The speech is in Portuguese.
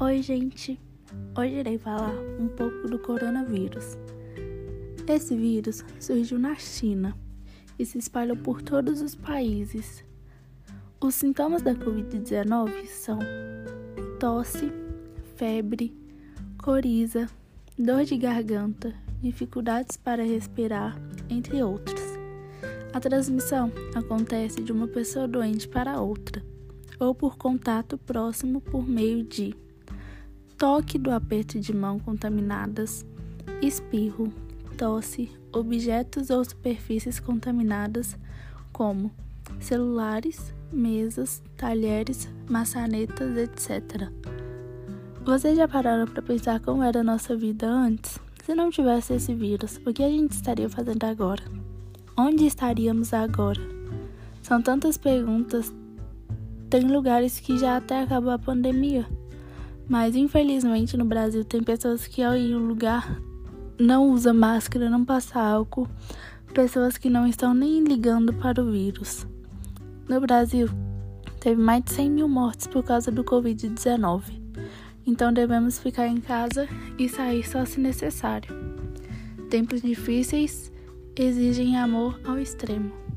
Oi, gente! Hoje irei falar um pouco do coronavírus. Esse vírus surgiu na China e se espalhou por todos os países. Os sintomas da Covid-19 são tosse, febre, coriza, dor de garganta, dificuldades para respirar, entre outros. A transmissão acontece de uma pessoa doente para outra ou por contato próximo por meio de toque do aperto de mão contaminadas, espirro, tosse, objetos ou superfícies contaminadas, como celulares, mesas, talheres, maçanetas, etc. Vocês já pararam para pensar como era a nossa vida antes? Se não tivesse esse vírus, o que a gente estaria fazendo agora? Onde estaríamos agora? São tantas perguntas tem lugares que já até acabou a pandemia. Mas infelizmente no Brasil tem pessoas que ao ir em um lugar não usa máscara, não passa álcool, pessoas que não estão nem ligando para o vírus. No Brasil, teve mais de 100 mil mortes por causa do Covid-19. Então devemos ficar em casa e sair só se necessário. Tempos difíceis exigem amor ao extremo.